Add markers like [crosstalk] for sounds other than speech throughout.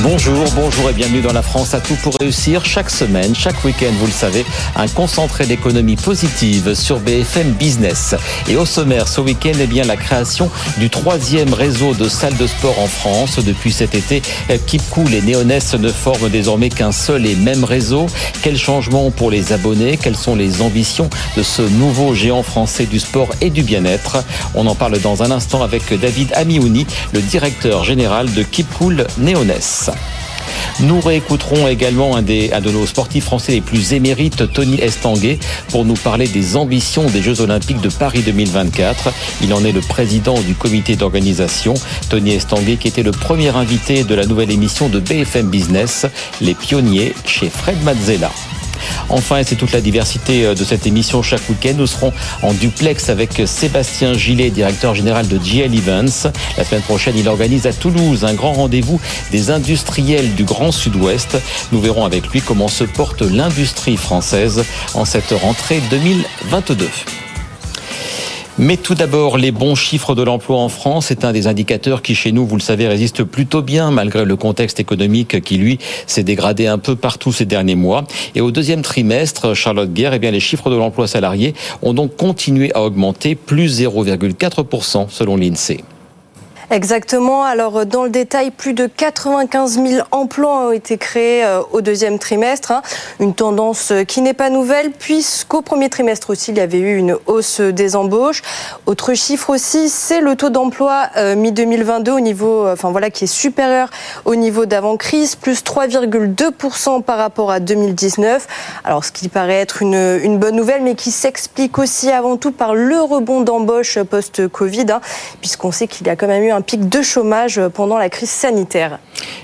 Bonjour, bonjour et bienvenue dans la France à tout pour réussir. Chaque semaine, chaque week-end, vous le savez, un concentré d'économie positive sur BFM Business. Et au sommaire, ce week-end, eh bien, la création du troisième réseau de salles de sport en France. Depuis cet été, Keep Cool et Néonès ne forment désormais qu'un seul et même réseau. Quels changements pour les abonnés? Quelles sont les ambitions de ce nouveau géant français du sport et du bien-être? On en parle dans un instant avec David Amiouni, le directeur général de Keep Cool Nous réécouterons également un, des, de nos sportifs français les plus émérites, Tony Estanguet, pour nous parler des ambitions des Jeux Olympiques de Paris 2024. Il en est le président du comité d'organisation. Tony Estanguet, qui était le premier invité de la nouvelle émission de BFM Business, Les Pionniers, chez Fred Mazzella. Enfin, et c'est toute la diversité euh, de cette émission chaque week-end, nous serons en duplex avec Sébastien Gillet, directeur général de GL Events. La semaine prochaine, il organise à Toulouse un grand rendez-vous des industriels du Grand Sud-Ouest. Nous verrons avec lui comment se porte l'industrie française en cette rentrée 2022. Mais tout d'abord, les bons chiffres de l'emploi en France, c'est un des indicateurs qui, chez nous, vous le savez, résiste plutôt bien, malgré le contexte économique qui, lui, s'est dégradé un peu partout ces derniers mois. Et au deuxième trimestre, Charlotte Guerre, eh bien, les chiffres de l'emploi salarié ont donc continué à augmenter, plus 0,4% selon l'INSEE. Exactement. Alors, euh, dans le détail, plus de 95 000 emplois ont été créés euh, au deuxième trimestre. Hein. Une tendance euh, qui n'est pas nouvelle, puisqu'au premier trimestre aussi, il y avait eu une hausse des embauches. Autre chiffre aussi, c'est le taux d'emploi mi-2022 au niveau, enfin voilà, qui est supérieur au niveau d'avant-crise, plus 3,2% par rapport à 2019. Alors, ce qui paraît être une, bonne nouvelle, mais qui s'explique aussi avant tout par le rebond d'embauche post-Covid, hein, puisqu'on sait qu'il y a quand même eu un pic de chômage pendant la crise sanitaire.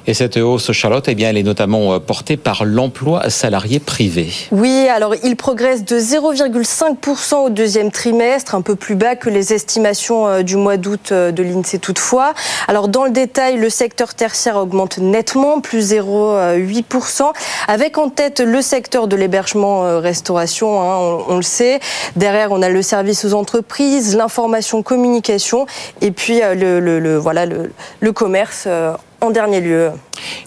Et cette hausse, Charlotte, eh bien, elle est notamment euh, portée par l'emploi salarié privé. Oui, alors il progresse de 0,5% au deuxième trimestre, un peu plus bas que les estimations euh, du mois d'août euh, de l'INSEE toutefois. Alors dans le détail, le secteur tertiaire augmente nettement, plus 0,8%, avec en tête le secteur de l'hébergement-restauration, hein, on, le sait. Derrière, on a le service aux entreprises, l'information communication, et puis le, le, voilà, le, commerce en dernier lieu.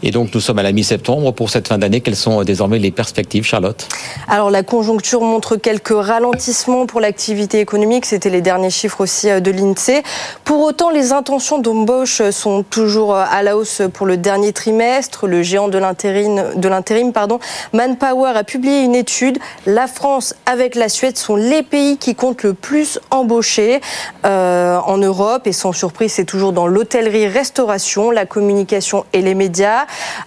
Et donc nous sommes à la mi-septembre. Pour cette fin d'année, quelles sont désormais les perspectives, Charlotte? Alors la conjoncture montre quelques ralentissements pour l'activité économique. C'était les derniers chiffres aussi euh, de l'INSEE. Pour autant, les intentions d'embauche sont toujours euh, à la hausse pour le dernier trimestre. Le géant de l'intérim, pardon, Manpower a publié une étude. La France avec la Suède sont les pays qui comptent le plus embaucher euh, en Europe. Et sans surprise, c'est toujours dans l'hôtellerie-restauration, la communication et les médias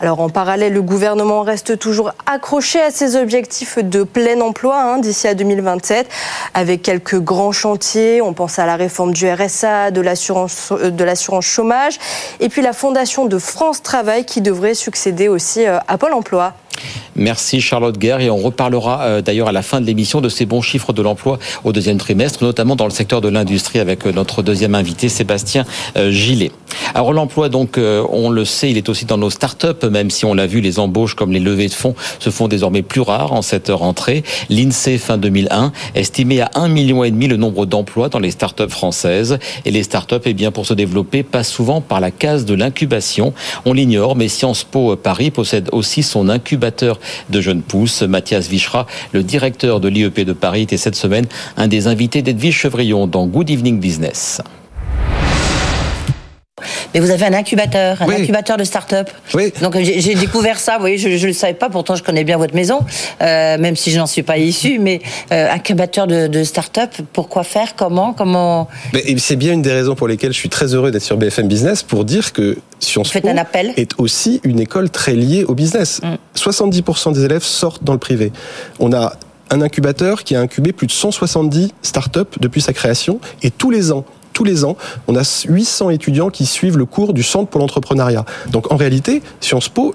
alors en parallèle, le gouvernement reste toujours accroché à ses objectifs de plein emploi hein, d'ici à 2027, avec quelques grands chantiers. On pense à la réforme du RSA, de l'assurance, euh, de l'assurance chômage, et puis la fondation de France Travail qui devrait succéder aussi euh, à Pôle Emploi. Merci Charlotte Guerre et on reparlera euh, d'ailleurs à la fin de l'émission de ces bons chiffres de l'emploi au deuxième trimestre, notamment dans le secteur de l'industrie avec euh, notre deuxième invité Sébastien euh, Gillet. Alors l'emploi donc on le sait, il est aussi dans nos startups même si on l'a vu les embauches comme les levées de fonds se font désormais plus rares en cette rentrée. L'INSEE fin 2001 estimait à 1 million et demi le nombre d'emplois dans les startups françaises et les startups eh bien pour se développer passent souvent par la case de l'incubation. On l'ignore mais Sciences Po Paris possède aussi son incubateur de jeunes pousses. Mathias Vichera, le directeur de l'IEP de Paris, était cette semaine un des invités d'Edwige Chevrillon dans Good Evening Business. Mais vous avez un incubateur, un incubateur de start-up. Oui. Donc j'ai découvert ça, vous voyez, je ne le savais pas, pourtant je connais bien votre maison, euh, même si je n'en suis pas issu, mais euh, incubateur de, de start-up, pourquoi faire Comment Comment? C'est bien une des raisons pour lesquelles je suis très heureux d'être sur BFM Business, pour dire que Sciences Po un appel. est aussi une école très liée au business. 70% mm. des élèves sortent dans le privé. On a un incubateur qui a incubé plus de 170 start-up depuis sa création, et tous les ans, tous les ans, on a 800 étudiants qui suivent le cours du Centre pour l'entrepreneuriat. Donc en réalité, Sciences Po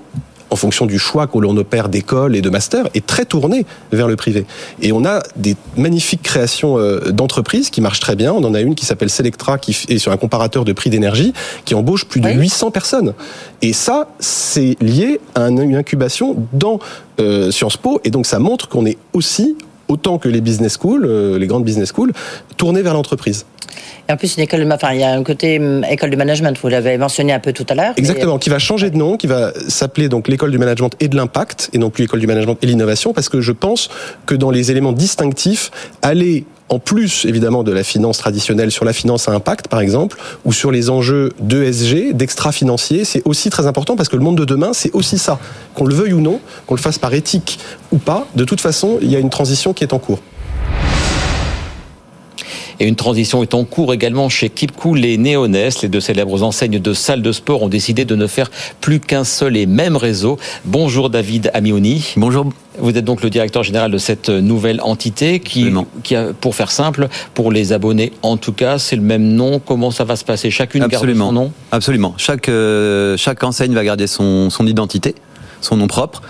en fonction du choix que l'on opère d'école et de master, est très tourné vers le privé. Et on a des magnifiques créations euh, d'entreprises qui marchent très bien. On en a une qui s'appelle Selectra, qui est sur un comparateur de prix d'énergie, qui embauche plus de 800 personnes. Et ça, c'est lié à une incubation dans euh, Sciences Po, et donc ça montre qu'on est aussi autant que les business schools, les grandes business schools, tournées vers l'entreprise. Et en plus, une école, enfin, il y a un côté hum, école de management. Vous l'avez mentionné un peu tout à l'heure. Exactement, qui va changer de nom, qui va s'appeler donc l'école du management et de l'impact, et non plus l'école du management et l'innovation, parce que je pense que dans les éléments distinctifs, aller en plus évidemment de la finance traditionnelle sur la finance à impact par exemple ou sur les enjeux d'ESG, d'extra-financier, c'est aussi très important parce que le monde de demain c'est aussi ça. Qu'on le veuille ou non, qu'on le fasse par éthique ou pas, de toute façon il y a une transition qui est en cours. Et une transition est en cours également chez Kipcool et Neonest. Les deux célèbres enseignes de salles de sport ont décidé de ne faire plus qu'un seul et même réseau. Bonjour David Amioni. Bonjour. Vous êtes donc le directeur général de cette nouvelle entité qui, qui a, pour faire simple, pour les abonnés en tout cas, c'est le même nom. Comment ça va se passer? Chacune Absolument. garde son nom? Absolument. Chaque, euh, chaque enseigne va garder son, son identité, son nom propre.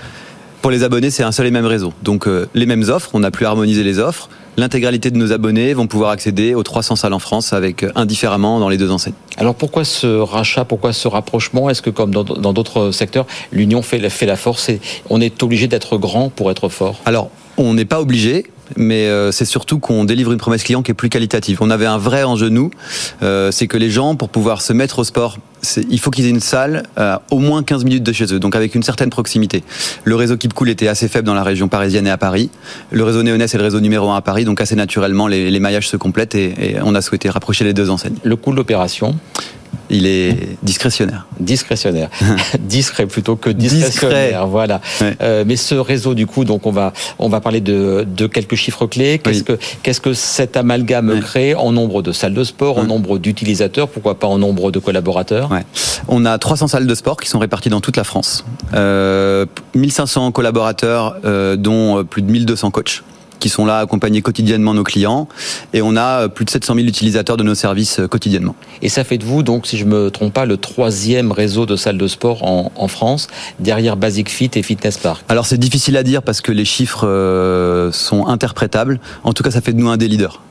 Pour les abonnés, c'est un seul et même réseau. Donc euh, les mêmes offres, on n'a plus harmonisé les offres l'intégralité de nos abonnés vont pouvoir accéder aux 300 salles en France avec euh, indifféremment dans les deux enseignes. Alors pourquoi ce rachat, pourquoi ce rapprochement? Est-ce que comme dans d'autres secteurs, l'union fait, fait la force et on est obligé d'être grand pour être fort? Alors on n'est pas obligé, mais euh, c'est surtout qu'on délivre une promesse client qui est plus qualitative. On avait un vrai enjeu euh, c'est que les gens pour pouvoir se mettre au sport, il faut qu'ils aient une salle à au moins 15 minutes de chez eux, donc avec une certaine proximité. Le réseau Keep Cool était assez faible dans la région parisienne et à Paris. Le réseau Néonès est le réseau numéro un à Paris, donc assez naturellement les, les maillages se complètent et, et, on a souhaité rapprocher les deux enseignes. Le coût de l'opération? Il est discrétionnaire. Discrétionnaire. [laughs] Discret plutôt que discrétionnaire. Voilà. Euh, mais ce réseau, du coup, donc on va on va parler de, de quelques chiffres clés. Qu'est-ce que qu'est-ce que cet amalgame crée en nombre de salles de sport, en nombre d'utilisateurs, pourquoi pas en nombre de collaborateurs? On a 300 salles de sport qui sont réparties dans toute la France. Euh, 1500 collaborateurs, euh, dont plus de 1200 coachs qui sont là à accompagner quotidiennement nos clients. Et on a euh, plus de 700 000 utilisateurs de nos services euh, quotidiennement. Et ça fait de vous, donc, si je me trompe pas, le troisième réseau de salles de sport en, en France, derrière Basic Fit et Fitness Park. Alors c'est difficile à dire parce que les chiffres euh, sont interprétables. En tout cas, ça fait de nous un des leaders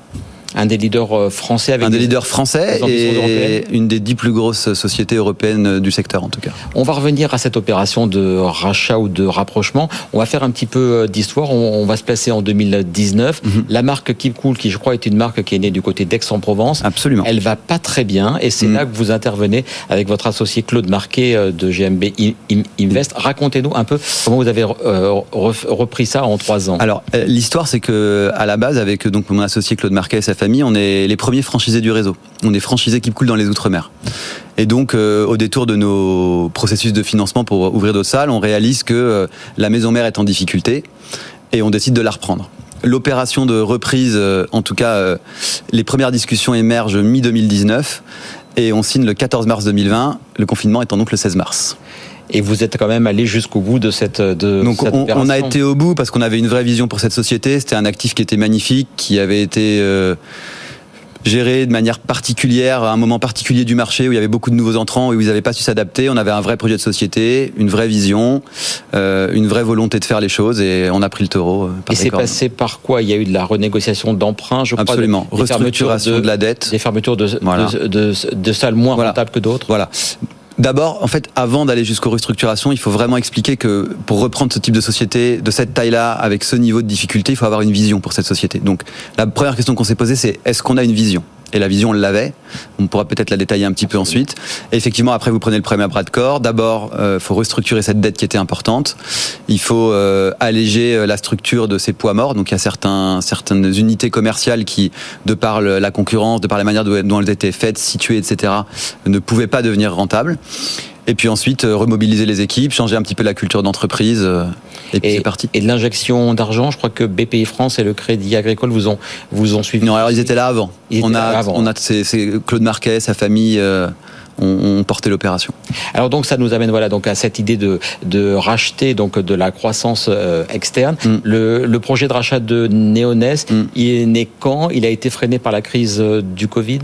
un des leaders euh, français avec un des, leaders français et une des dix plus grosses sociétés européennes du secteur en tout cas. On va revenir à cette opération de rachat ou de rapprochement. On va faire un petit peu euh, d'histoire. On, va se placer en 2019. Mhm. La marque Keep Cool, qui je crois est une marque qui est née du côté d'Aix-en-Provence. Absolument. Elle va pas très bien et c'est mhm. là que vous intervenez avec votre associé Claude Marquet euh, de GMB Invest. Racontez-nous un peu comment vous avez repris ça en trois ans. Alors l'histoire c'est que à la base avec donc mon associé Claude Marquet famille, on est les premiers franchisés du réseau. On est franchisés qui coulent dans les Outre-mer. Et donc, euh, au détour de nos processus de financement pour ouvrir d'autres salles, on réalise que euh, la maison mère est en difficulté et on décide de la reprendre. L'opération de reprise, euh, en tout cas, les premières discussions émergent mi-2019 et on signe le 14 mars 2020, le confinement étant donc le 16 mars. Et vous êtes quand même allé jusqu'au bout de cette de Donc cette on, on, a été au bout parce qu'on avait une vraie vision pour cette société. C'était un actif qui était magnifique, qui avait été euh, géré de manière particulière à un moment particulier du marché où il y avait beaucoup de nouveaux entrants et où ils n'avaient pas su s'adapter. On avait un vrai projet de société, une vraie vision, euh, une vraie volonté de faire les choses et on a pris le taureau. Euh, par et c'est passé par quoi? Il y a eu de la renégociation d'emprunts, je crois. Absolument. Des, Restructuration de, la dette. Des fermetures de, de, de, de salles moins rentables que d'autres. Voilà. D'abord, en fait, avant d'aller jusqu'aux restructurations, il faut vraiment expliquer que pour reprendre ce type de société, de cette taille-là, avec ce niveau de difficulté, il faut avoir une vision pour cette société. Donc, la première question qu'on s'est posée, c'est est-ce qu'on a une vision? Et la vision, on l'avait. On pourra peut-être la détailler un petit peu ensuite. Effectivement, après, vous prenez le problème à bras de corps. D'abord, il euh, faut restructurer cette dette qui était importante. Il faut euh, alléger euh, la structure de ces poids morts. Donc, il y a certains, certaines unités commerciales qui, de par la concurrence, de par la manière dont elles étaient faites, situées, etc., ne pouvaient pas devenir rentables. Et puis ensuite, remobiliser les équipes, changer un petit peu la culture d'entreprise. Et puis c'est parti. Et de l'injection d'argent, je crois que BPI France et le Crédit Agricole vous ont, vous ont suivi. Non, alors ils étaient là avant. on, a, avant. on a, c'est Claude Marquet, sa famille. Euh, ont, porté l'opération. Alors donc ça nous amène voilà donc à cette idée de, de racheter donc de la croissance euh, externe. Mm. Le, le, projet de rachat de Neonest, mm. il est né quand? Il a été freiné par la crise euh, du Covid?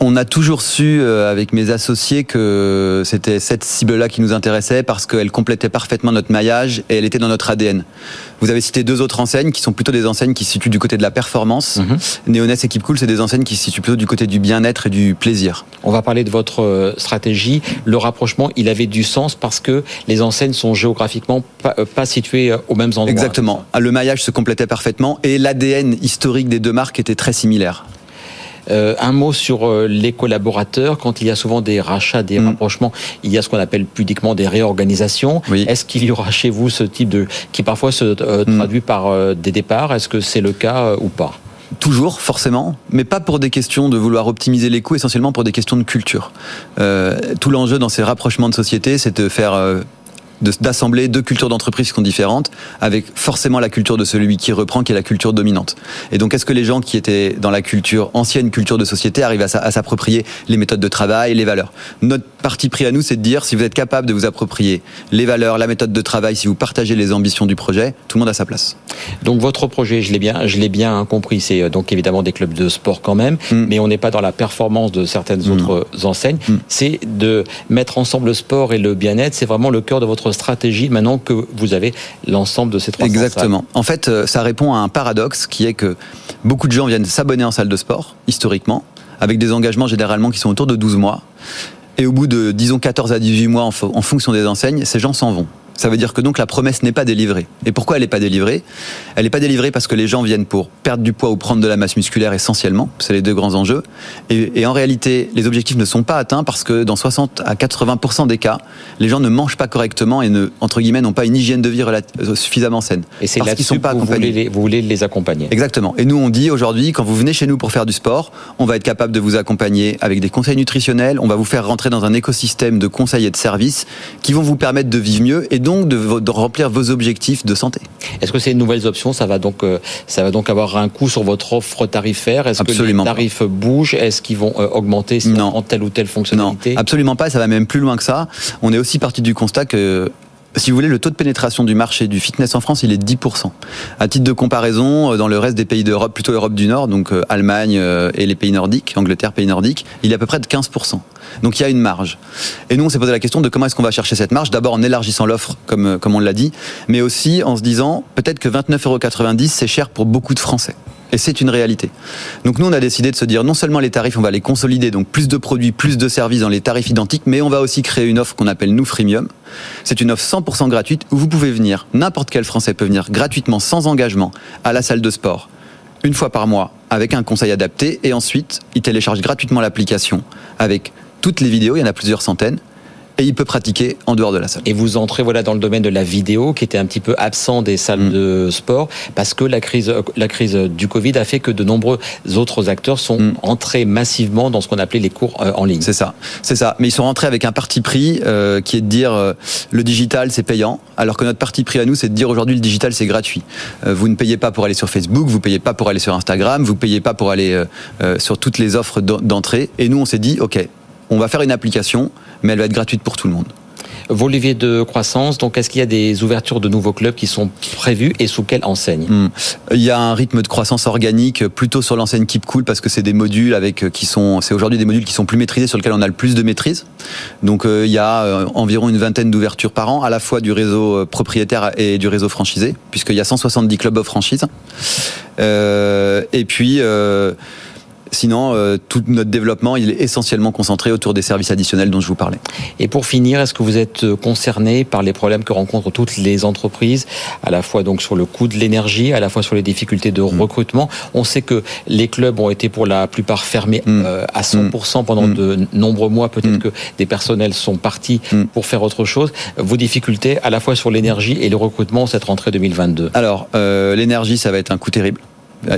On a toujours su euh, avec mes associés que c'était cette cible-là qui nous intéressait parce qu'elle complétait parfaitement notre maillage et elle était dans notre ADN. Vous avez cité deux autres enseignes qui sont plutôt des enseignes qui se situent du côté de la performance. Mm et Keep Cool, c'est des enseignes qui se situent plutôt du côté du bien-être et du plaisir. On va parler de votre euh, stratégie. Le rapprochement, il avait du sens parce que les enseignes sont géographiquement pas, euh, pas situées euh, au même endroit. Exactement. Le maillage se complétait parfaitement et l'ADN historique des deux marques était très similaire. Euh, un mot sur euh, les collaborateurs. Quand il y a souvent des rachats, des mm. rapprochements, il y a ce qu'on appelle pudiquement des réorganisations. Est-ce qu'il y aura chez vous ce type de qui parfois se euh, mm. traduit par des départs? Est-ce que c'est le cas ou pas? Toujours, forcément, mais pas pour des questions de vouloir optimiser les coûts, essentiellement pour des questions de culture. tout l'enjeu dans ces rapprochements de sociétés, c'est de faire d'assembler deux cultures d'entreprise qui sont différentes, avec forcément la culture de celui qui reprend, qui est la culture dominante. Et donc, est-ce que les gens qui étaient dans la culture, ancienne culture de société, arrivent à s'approprier les méthodes de travail, les valeurs? Notre parti pris à nous, c'est de dire, si vous êtes capable de vous approprier les valeurs, la méthode de travail, si vous partagez les ambitions du projet, tout le monde a sa place. Donc, votre projet, je l'ai bien, je l'ai bien compris, c'est euh, donc évidemment des clubs de sport quand même, mm. mais on n'est pas dans la performance de certaines mm. autres enseignes. Mm. C'est de mettre ensemble le sport et le bien-être, c'est vraiment le cœur de votre stratégie maintenant que vous avez l'ensemble de ces trois Exactement. En fait, euh, ça répond à un paradoxe qui est que beaucoup de gens viennent s'abonner en salle de sport, historiquement, avec des engagements généralement qui sont autour de 12 mois. Et au bout de, disons, 14 à 18 mois en, en fonction des enseignes, ces gens s'en vont. Ça veut dire que donc la promesse n'est pas délivrée. Et pourquoi elle n'est pas délivrée? Elle n'est pas délivrée parce que les gens viennent pour perdre du poids ou prendre de la masse musculaire essentiellement. C'est les deux grands enjeux. Et, en réalité, les objectifs ne sont pas atteints parce que dans 60 à 80% des cas, les gens ne mangent pas correctement et ne, entre guillemets, n'ont pas une hygiène de vie euh, suffisamment saine. Et c'est là qu'ils sont pas vous. Voulez les, vous voulez les accompagner. Exactement. Et nous, on dit aujourd'hui, quand vous venez chez nous pour faire du sport, on va être capable de vous accompagner avec des conseils nutritionnels. On va vous faire rentrer dans un écosystème de conseils et de services qui vont vous permettre de vivre mieux et donc de, de remplir vos objectifs de santé. Est-ce que ces nouvelles options, ça va donc, euh, ça va donc avoir un coût sur votre offre tarifaire? Est-ce que les tarifs bougent? Est-ce qu'ils vont euh, augmenter si non. telle ou telle fonctionnalité? Non, absolument pas. Ça va même plus loin que ça. On est aussi parti du constat que si vous voulez, le taux de pénétration du marché du fitness en France, il est 10%. À titre de comparaison, euh, dans le reste des pays d'Europe, plutôt Europe du Nord, donc Allemagne et les pays nordiques, Angleterre, pays nordiques, il est à peu près de 15%. Donc il y a une marge. Et nous, on s'est posé la question de comment est-ce qu'on va chercher cette marge. D'abord en élargissant l'offre, comme, comme on l'a dit, mais aussi en se disant peut-être que 29,90 euros, c'est cher pour beaucoup de Français. Et c'est une réalité. Donc nous, on a décidé de se dire, non seulement les tarifs, on va les consolider, donc plus de produits, plus de services dans les tarifs identiques, mais on va aussi créer une offre qu'on appelle nous freemium. C'est une offre 100% gratuite où vous pouvez venir, n'importe quel Français peut venir gratuitement, sans engagement, à la salle de sport, une fois par mois, avec un conseil adapté, et ensuite, il télécharge gratuitement l'application avec toutes les vidéos, il y en a plusieurs centaines, et il peut pratiquer en dehors de la salle. Et vous entrez voilà dans le domaine de la vidéo qui était un petit peu absent des salles mm. de sport parce que la crise la crise du Covid a fait que de nombreux autres acteurs sont mm. entrés massivement dans ce qu'on appelait les cours euh, en ligne. C'est ça, c'est ça. Mais ils sont rentrés avec un parti pris euh, qui est de dire euh, le digital c'est payant, alors que notre parti pris à nous c'est de dire aujourd'hui le digital c'est gratuit. vous ne payez pas pour aller sur Facebook, vous payez pas pour aller sur Instagram, vous payez pas pour aller sur toutes les offres d'entrée. Et nous on s'est dit ok, on va faire une application, mais elle va être gratuite pour tout le monde. Vos leviers de croissance, donc est-ce qu'il y a des ouvertures de nouveaux clubs qui sont prévues et sous quelle enseigne? Hmm. Il y a un rythme de croissance organique plutôt sur l'enseigne Keep Cool parce que c'est des modules avec euh, qui sont c'est aujourd'hui des modules qui sont plus maîtrisés sur lesquels on a le plus de maîtrise. Donc euh, il y a euh, environ une vingtaine d'ouvertures par an à la fois du réseau propriétaire et du réseau franchisé puisqu'il y a 170 clubs of franchise. et puis Sinon, euh, tout notre développement, il est essentiellement concentré autour des services additionnels dont je vous parlais. Et pour finir, est-ce que vous êtes euh, concerné par les problèmes que rencontrent toutes les entreprises, à la fois donc sur le coût de l'énergie, à la fois sur les difficultés de mm. recrutement? On sait que les clubs ont été pour la plupart fermés mm. euh, à 100% pendant mm. de nombreux mois. Peut-être que des personnels sont partis pour faire autre chose. Vos difficultés, à la fois sur l'énergie et le recrutement cette rentrée 2022 Alors, l'énergie, ça va être un coût terrible.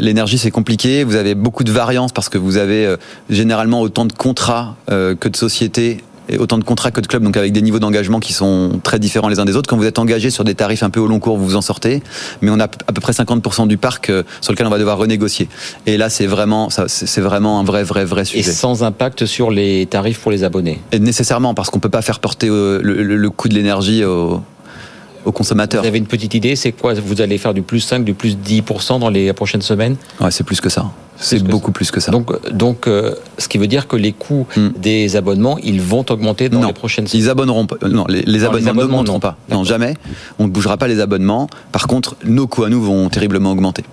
L'énergie, c'est compliqué. Vous avez beaucoup de variances parce que vous avez euh, généralement autant de contrats euh, que de sociétés et autant de contrats que de clubs, donc avec des niveaux d'engagement qui sont très différents les uns des autres. Quand vous êtes engagé sur des tarifs un peu au long cours, vous vous en sortez, mais on a à peu près 50% du parc euh, sur lequel on va devoir renégocier. Et là, c'est vraiment, c'est vraiment un vrai, vrai, vrai sujet. Et sans impact sur les tarifs pour les abonnés? Et nécessairement, parce qu'on peut pas faire porter le, le coût de l'énergie au, aux consommateurs. Vous avez une petite idée, c'est quoi Vous allez faire du plus 5, du plus 10% dans les prochaines semaines? Ouais, c'est plus que ça. C'est beaucoup plus que ça. Donc, donc euh, ce qui veut dire que les coûts hmm. des abonnements, ils vont augmenter dans les prochaines semaines. Ils abonneront pas. Non, les, abonnements n'augmenteront pas. Non, jamais. On ne bougera pas les abonnements. Par contre, nos coûts à nous vont terriblement augmenter.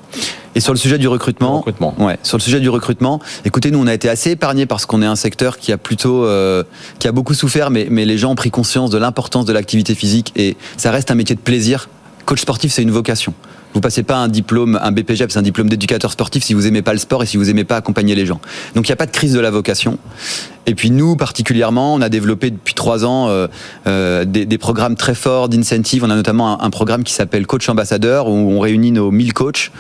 Et sur le sujet du recrutement, Ouais, sur le sujet du recrutement, écoutez, nous on a été assez épargnés parce qu'on est un secteur qui a plutôt, euh, qui a beaucoup souffert, mais, mais les gens ont pris conscience de l'importance de l'activité physique et ça reste un métier de plaisir. Coach sportif, c'est une vocation. Vous passez pas un diplôme, un BPGEP, c'est un diplôme d'éducateur sportif si vous aimez pas le sport et si vous aimez pas accompagner les gens. Donc il n'y a pas de crise de la vocation. Et puis nous, particulièrement, on a développé depuis trois ans euh, euh, des, des, programmes très forts d'incentive. On a notamment un, un programme qui s'appelle Coach Ambassadeur, où on réunit nos 1000 coachs.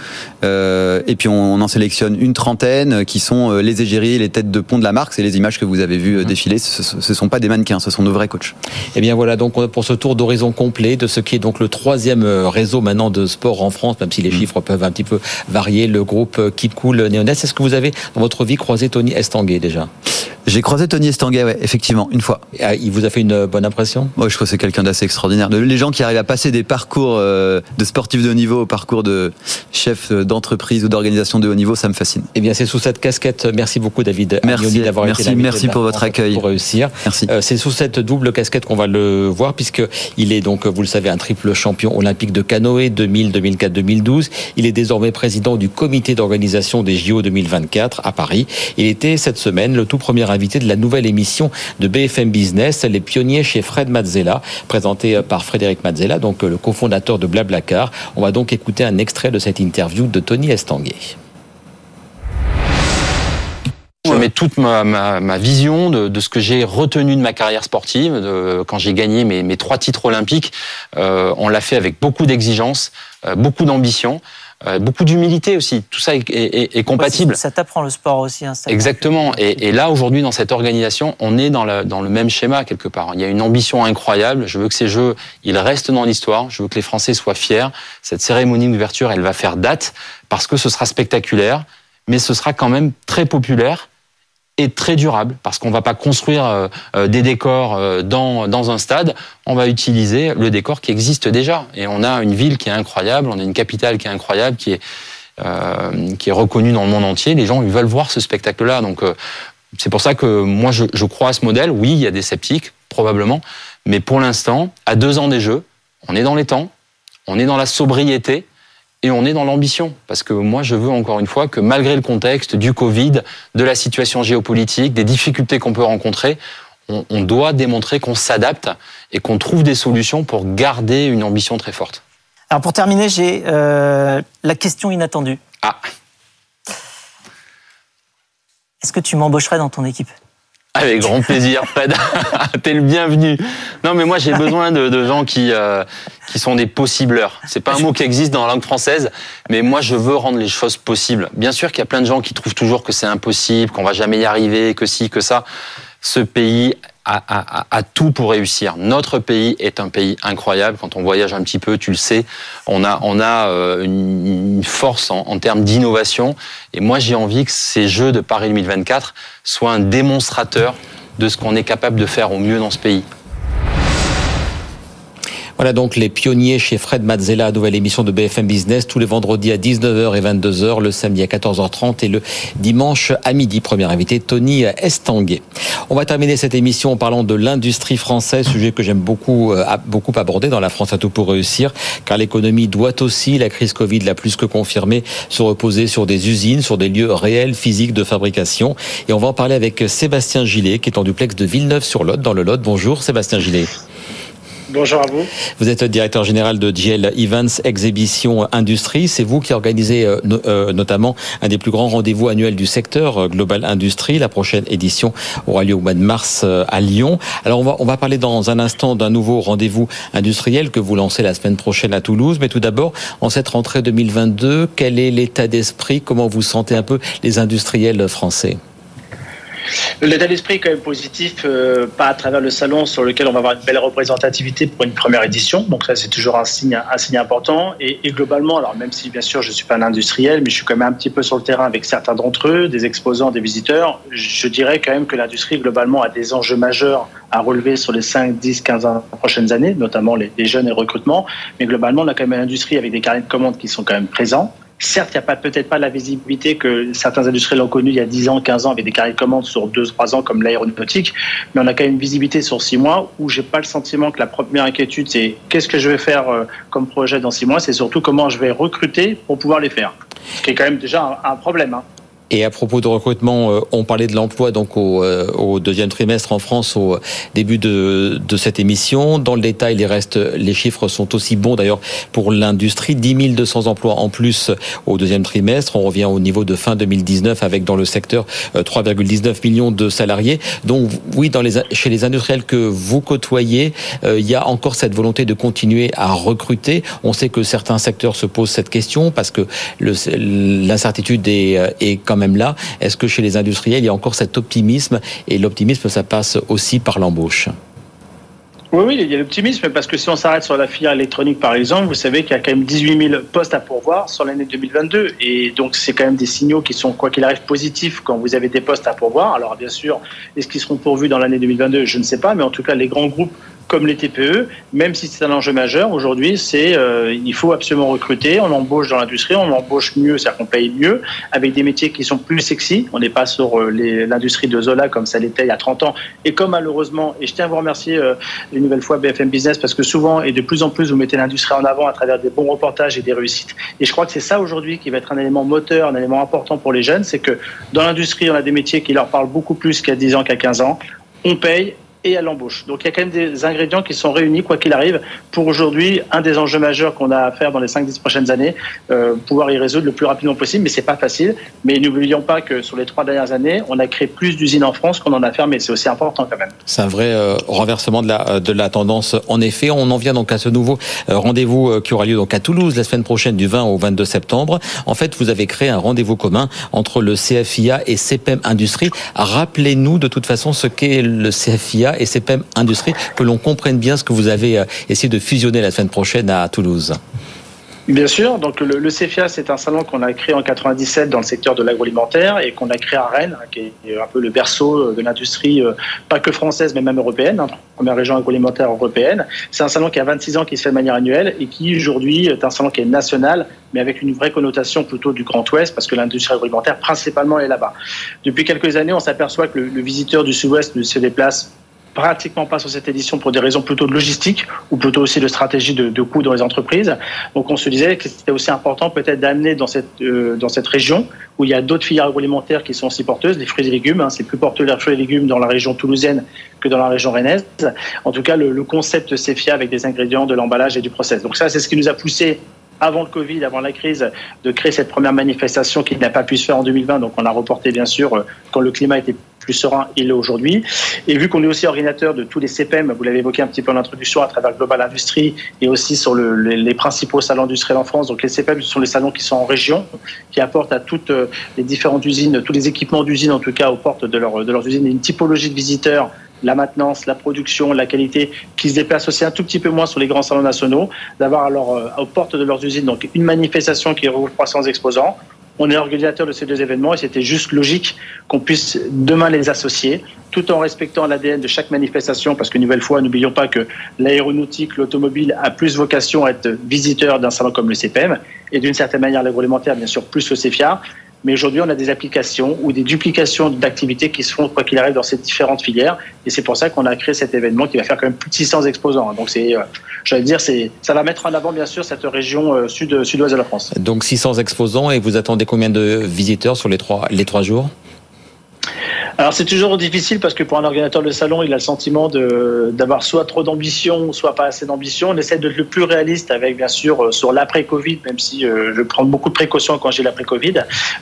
Euh, et puis on, en sélectionne une trentaine qui sont euh, les égéries, les têtes de pont de la marque. C'est les images que vous avez vues euh, mmh. défiler. Ce ne sont pas des mannequins, ce sont nos vrais coachs. Et eh bien voilà, donc pour ce tour d'horizon complet de ce qui est donc le troisième réseau maintenant de sport en France, même si les mmh. chiffres peuvent un petit peu varier, le groupe Keep Cool Néonès. Est-ce que vous avez dans votre vie croisé Tony Estanguet déjà? J'ai croisé Tony Estanguet, ouais, effectivement, une fois. Ah, il vous a fait une bonne impression? Moi, je crois que c'est quelqu'un d'assez extraordinaire. Les gens qui arrivent à passer des parcours euh, de sportifs de haut niveau au parcours de chef d'entreprise ou d'organisation de haut niveau, ça me fascine. Eh bien, c'est sous cette casquette. Merci beaucoup, David. Merci d'avoir été là. Merci pour votre accueil. Pour réussir. Merci. Euh, c'est sous cette double casquette qu'on va le voir, puisque il est donc, vous le savez, un triple champion olympique de canoë 2000, 2004, 2012. Il est désormais président du comité d'organisation des JO 2024 à Paris. Il était cette semaine le tout premier invité de la nouvelle émission de BFM Business, les pionniers chez Fred Mazzella, présenté par Frédéric Mazzella, donc le cofondateur de Blablacar. On va donc écouter un extrait de cette interview de Tony Estanguet. Je mets toute ma, vision de, ce que j'ai retenu de ma carrière sportive, de, quand j'ai gagné mes, trois titres olympiques. Euh, on l'a fait avec beaucoup d'exigence, euh, beaucoup d'ambition. Euh, beaucoup d'humilité aussi. Tout ça est, compatible. Ça t'apprend le sport aussi. Hein, Exactement. Et, là, aujourd'hui, dans cette organisation, on est dans, dans le même schéma quelque part. Il y a une ambition incroyable. Je veux que ces Jeux, ils restent dans l'histoire. Je veux que les Français soient fiers. Cette cérémonie d'ouverture, elle va faire date parce que ce sera spectaculaire, mais ce sera quand même très populaire est très durable parce qu'on va pas construire euh, euh, des décors euh, dans, dans un stade, on va utiliser le décor qui existe déjà. Et on a une ville qui est incroyable, on a une capitale qui est incroyable, qui est, euh, qui est reconnue dans le monde entier. Les gens veulent voir ce spectacle-là. Donc c'est pour ça que moi je, je crois à ce modèle. Oui, il y a des sceptiques, probablement, mais pour l'instant, à deux ans des Jeux, on est dans les temps, on est dans la sobriété et on est dans l'ambition. Parce que moi, je veux encore une fois que malgré le contexte du Covid, de la situation géopolitique, des difficultés qu'on peut rencontrer, on, doit démontrer qu'on s'adapte et qu'on trouve des solutions pour garder une ambition très forte. Alors pour terminer, j'ai euh, la question inattendue. Ah. Est-ce que tu m'embaucherais dans ton équipe? Avec grand plaisir, Fred. [laughs] T'es le bienvenu. Non, mais moi j'ai besoin de, gens qui euh, qui sont des possibleurs. C'est pas un mot qui existe dans la langue française, mais moi je veux rendre les choses possibles. Bien sûr qu'il y a plein de gens qui trouvent toujours que c'est impossible, qu'on va jamais y arriver, que si, que ça. Ce pays a, tout pour réussir. Notre pays est un pays incroyable. Quand on voyage un petit peu, tu le sais, on a, euh, une force en termes d'innovation. Et moi, j'ai envie que ces Jeux de Paris 2024 soient un démonstrateur de ce qu'on est capable de faire au mieux dans ce pays. Voilà donc les pionniers chez Fred Mazzella, nouvelle émission de BFM Business tous les vendredis à 19h et 22h, le samedi à 14h30 et le dimanche à midi. Premier invité, Tony Estanguet. On va terminer cette émission en parlant de l'industrie française, sujet que j'aime beaucoup, euh, beaucoup aborder dans la France à tout pour réussir, car l'économie doit aussi, la crise Covid l'a plus que confirmé, se reposer sur des usines, sur des lieux réels, physiques de fabrication. Et on va en parler avec Sébastien Gillet, qui est en duplex de Villeneuve-sur-Lot, dans le Lot. Bonjour Sébastien Gillet. Bonjour à vous. Vous êtes directeur général de GL Events Exhibition Industrie. C'est vous qui organisez euh, euh, notamment un des plus grands rendez-vous annuels du secteur, euh, Global Industrie. La prochaine édition aura lieu au mois de mars à Lyon. Alors on va, on va parler dans un instant d'un nouveau rendez-vous industriel que vous lancez la semaine prochaine à Toulouse. Mais tout d'abord, en cette rentrée 2022, quel est l'état d'esprit? Comment vous sentez un peu les industriels français? L'état d'esprit est quand même positif, euh, pas à travers le salon sur lequel on va avoir une belle représentativité pour une première édition. Donc ça, c'est toujours un signe, un signe important. Et, globalement, alors même si bien sûr je suis pas un industriel, mais je suis quand même un petit peu sur le terrain avec certains d'entre eux, des exposants, des visiteurs, je dirais quand même que l'industrie globalement a des enjeux majeurs à relever sur les 5, 10, 15 prochaines années, notamment les, les jeunes et le recrutement. Mais globalement, on a quand même une industrie avec des carnets de commandes qui sont quand même présents. Certes, il n'y a peut-être pas la visibilité que certains industriels ont connue il y a 10 ans, 15 ans, avec des carrés de commandes sur 2-3 ans comme l'aéronautique, mais on a quand même une visibilité sur 6 mois où j'ai pas le sentiment que la première inquiétude, c'est qu'est-ce que je vais faire euh, comme projet dans 6 mois, c'est surtout comment je vais recruter pour pouvoir les faire. Qui est quand même déjà un, problème. Hein. Et à propos de recrutement, euh, on parlait de l'emploi donc au, euh, au, deuxième trimestre en France au début de, de, cette émission. Dans le détail, les restes, les chiffres sont aussi bons d'ailleurs pour l'industrie. 10 200 emplois en plus au deuxième trimestre. On revient au niveau de fin 2019 avec dans le secteur 3,19 euh, millions de salariés. Donc oui, dans les, chez les industriels que vous côtoyez, il y a encore cette volonté de continuer à recruter. On sait que certains secteurs se posent cette question parce que l'incertitude est, est quand même là. Est-ce que chez les industriels, il y a encore cet optimisme Et l'optimisme, ça passe aussi par l'embauche? Oui, oui, il y a l'optimisme parce que si on s'arrête sur la filière électronique, par exemple, vous savez qu'il y a quand même 18 000 postes à pourvoir sur l'année 2022. Et donc, c'est quand même des signaux qui sont, quoi qu'il arrive, positifs quand vous avez des postes à pourvoir. Alors, bien sûr, est-ce qu'ils seront pourvus dans l'année 2022 Je ne sais pas. Mais en tout cas, les grands groupes comme les TPE, même si c'est un enjeu majeur aujourd'hui, c'est euh, il faut absolument recruter. On embauche dans l'industrie, on embauche mieux, c'est-à-dire qu'on paye mieux, avec des métiers qui sont plus sexy. On n'est pas sur euh, l'industrie de Zola comme ça l'était il y a 30 ans. Et comme malheureusement, et je tiens à vous remercier euh, une nouvelle fois BFM Business parce que souvent et de plus en plus vous mettez l'industrie en avant à travers des bons reportages et des réussites. Et je crois que c'est ça aujourd'hui qui va être un élément moteur, un élément important pour les jeunes, c'est que dans l'industrie on a des métiers qui leur parlent beaucoup plus qu'à 10 ans qu'à 15 ans. On paye, et à l'embauche. Donc il y a quand même des ingrédients qui sont réunis, quoi qu'il arrive, pour aujourd'hui, un des enjeux majeurs qu'on a à faire dans les 5-10 prochaines années, euh, pouvoir y résoudre le plus rapidement possible, mais c'est pas facile. Mais n'oublions pas que sur les trois dernières années, on a créé plus d'usines en France qu'on en a fermé, c'est aussi important quand même. C'est un vrai euh, renversement de la, de la tendance. En effet, on en vient donc à ce nouveau euh, rendez-vous euh, qui aura lieu donc à Toulouse la semaine prochaine du 20 au 22 septembre. En fait, vous avez créé un rendez-vous commun entre le CFIA et CPEM Industrie. Rappelez-nous de toute façon ce qu'est le CFIA et CPEM Industrie que l'on comprenne bien ce que vous avez euh, essayé de fusionner la semaine prochaine à Toulouse. Bien sûr. Donc le, le CFIA, c'est un salon qu'on a créé en 97 dans le secteur de l'agroalimentaire et qu'on a créé à Rennes, qui est un peu le berceau de l'industrie, euh, pas que française, mais même européenne, hein, première région agroalimentaire européenne. C'est un salon qui a 26 ans, qui se fait de manière annuelle et qui aujourd'hui est un salon qui est national, mais avec une vraie connotation plutôt du Grand Ouest, parce que l'industrie agroalimentaire principalement est là-bas. Depuis quelques années, on s'aperçoit que le, le visiteur du Sud-Ouest se déplace pratiquement pas sur cette édition pour des raisons plutôt de logistique ou plutôt aussi de stratégie de, de coûts dans les entreprises. Donc on se disait que c'était aussi important peut-être d'amener dans cette, euh, dans cette région où il y a d'autres filières agroalimentaires qui sont aussi porteuses, les fruits et légumes. Hein, c'est plus porteur les fruits et légumes dans la région toulousaine que dans la région rennaise. En tout cas, le, concept CEFIA avec des ingrédients, de l'emballage et du process. Donc ça, c'est ce qui nous a poussé avant le Covid, avant la crise, de créer cette première manifestation qui n'a pas pu se faire en 2020. Donc on a reporté bien sûr euh, quand le climat était plus serein, il est aujourd'hui. Et vu qu'on est aussi ordinateur de tous les CPM, vous l'avez évoqué un petit peu en introduction à travers Global Industrie et aussi sur le, les, principaux salons industriels en France. Donc les CPM, ce sont les salons qui sont en région, qui apportent à toutes euh, les différentes usines, tous les équipements d'usines en tout cas aux portes de, leur, leurs usines, une typologie de visiteurs la maintenance, la production, la qualité, qui se déplacent aussi un tout petit peu moins sur les grands salons nationaux, d'avoir alors euh, aux portes de leurs usines donc une manifestation qui regroupe 300 exposants. On est organisateur de ces deux événements et c'était juste logique qu'on puisse demain les associer, tout en respectant l'ADN de chaque manifestation, parce que nouvelle fois, n'oublions pas que l'aéronautique, l'automobile a plus vocation à être visiteur d'un salon comme le CPM, et d'une certaine manière l'agroalimentaire, bien sûr, plus le CFIA. Mais aujourd'hui, on a des applications ou des duplications d'activités qui se font, quoi qu'il arrive, dans ces différentes filières. Et c'est pour ça qu'on a créé cet événement qui va faire quand même plus de 600 exposants. Donc, c'est, euh, j'allais dire, c'est, ça va mettre en avant, bien sûr, cette région euh, sud, sud-ouest de la France. Donc, 600 exposants et vous attendez combien de visiteurs sur les trois, les trois jours? Alors c'est toujours difficile parce que pour un organisateur de salon, il a le sentiment d'avoir soit trop d'ambition, soit pas assez d'ambition. On essaie d'être le plus réaliste avec bien sûr euh, sur l'après-Covid, même si euh, je prends beaucoup de précautions quand j'ai l'après-Covid.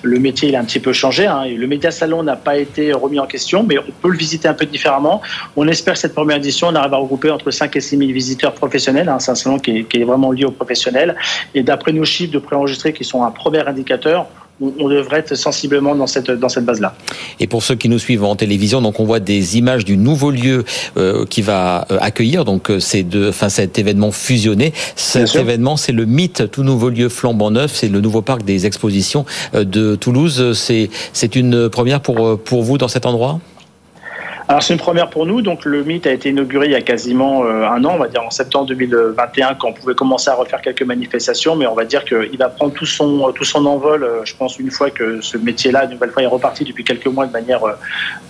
Le métier il a un petit peu changé. Hein, le média salon n'a pas été remis en question, mais on peut le visiter un peu différemment. On espère cette première édition, on arrive à regrouper entre 5 et 6 000 visiteurs professionnels. Hein, c'est un salon qui est, qui est, vraiment lié aux professionnels. Et d'après nos chiffres de préenregistrés qui sont un premier indicateur, on, devrait être sensiblement dans cette, dans cette base-là. Et pour ceux qui nous suivent en télévision, donc on voit des images du nouveau lieu euh, qui va euh, accueillir donc euh, ces deux, enfin cet événement fusionné. Cet événement, c'est le mythe, tout nouveau lieu flambant neuf, c'est le nouveau parc des expositions de Toulouse. C'est c'est une première pour pour vous dans cet endroit? Alors c'est une première pour nous. Donc le mythe a été inauguré il y a quasiment euh, un an, on va dire en septembre 2021, quand on pouvait commencer à refaire quelques manifestations. Mais on va dire qu'il va prendre tout son tout son envol. Euh, je pense une fois que ce métier-là, une nouvelle fois, est reparti depuis quelques mois de manière euh,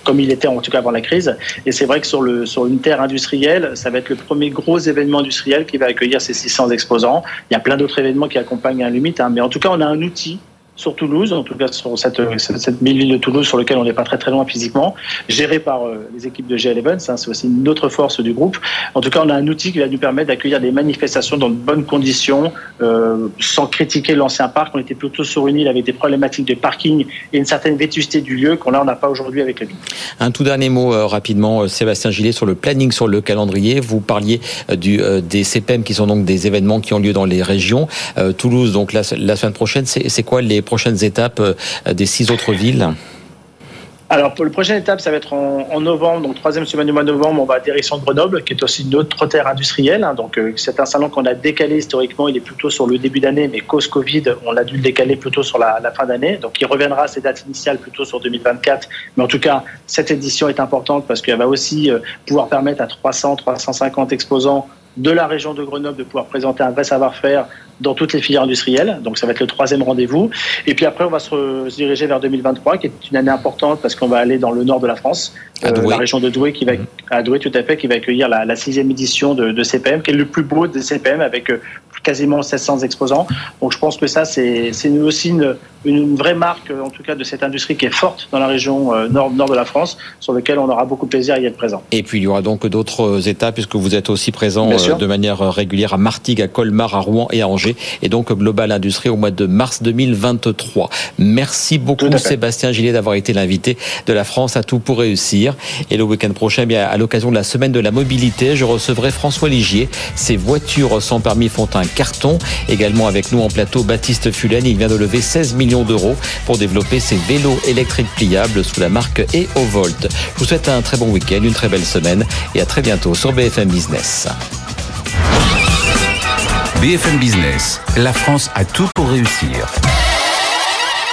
comme il était en tout cas avant la crise. Et c'est vrai que sur le sur une terre industrielle, ça va être le premier gros événement industriel qui va accueillir ces 600 exposants. Il y a plein d'autres événements qui accompagnent un mythe, hein, mais en tout cas on a un outil sur Toulouse, en tout cas sur cette, cette, ville de Toulouse sur laquelle on n'est pas très très loin physiquement, géré par euh, les équipes de GL Events, hein, c'est aussi une autre force du groupe. En tout cas, on a un outil qui va nous permettre d'accueillir des manifestations dans de bonnes conditions, euh, sans critiquer l'ancien parc. On était plutôt sur une île avec des problématiques de parking et une certaine vétusté du lieu qu'on n'a pas aujourd'hui avec la ville. Un tout dernier mot euh, rapidement, Sébastien Gillet, sur le planning, sur le calendrier. Vous parliez du, des CPM qui sont donc des événements qui ont lieu dans les régions. Toulouse, donc la, la semaine prochaine, c'est quoi les prochaines étapes euh, des six autres villes alors, pour la prochaine étape, ça va être en, novembre, donc troisième semaine du mois de novembre, on va à direction Grenoble, qui est aussi une autre terre industrielle. Hein. donc, euh, c'est un salon qu'on a décalé historiquement, il est plutôt sur le début d'année, mais cause Covid, on a dû le décaler plutôt sur la, fin d'année. Donc, il reviendra à ses dates initiales plutôt sur 2024. Mais en tout cas, cette édition est importante parce qu'elle va aussi euh, pouvoir permettre à 300, 350 exposants de la région de Grenoble de pouvoir présenter un vrai savoir-faire dans toutes les filières industrielles. Donc ça va être le troisième rendez-vous. Et puis après, on va se, diriger vers 2023, qui est une année importante parce qu'on va aller dans le nord de la France, euh, la région de Douai, qui va, mmh. à Douai tout à fait, qui va accueillir la, sixième édition de, CPM, qui est le plus beau des CPM avec euh, quasiment 700 exposants. Donc je pense que ça, c'est aussi une, une, vraie marque, en tout cas, de cette industrie qui est forte dans la région euh, nord, nord de la France, sur laquelle on aura beaucoup de plaisir à y être présent. Et puis il y aura donc d'autres étapes, puisque vous êtes aussi présent de manière régulière à Martigues, à Colmar, à Rouen et à Angers, et donc Global Industrie au mois de mars 2023. Merci beaucoup Sébastien Gillet d'avoir été l'invité de la France à tout pour réussir. Et le week-end prochain, eh bien à l'occasion de la semaine de la mobilité, je recevrai François Ligier. Ses voitures sans permis font un carton. Également avec nous en plateau, Baptiste Fulen. Il vient de lever 16 millions d'euros pour développer ses vélos électriques pliables sous la marque EOVolt. Je vous souhaite un très bon week-end, une très belle semaine et à très bientôt sur BFM Business. BFM Business, la France a tout pour réussir.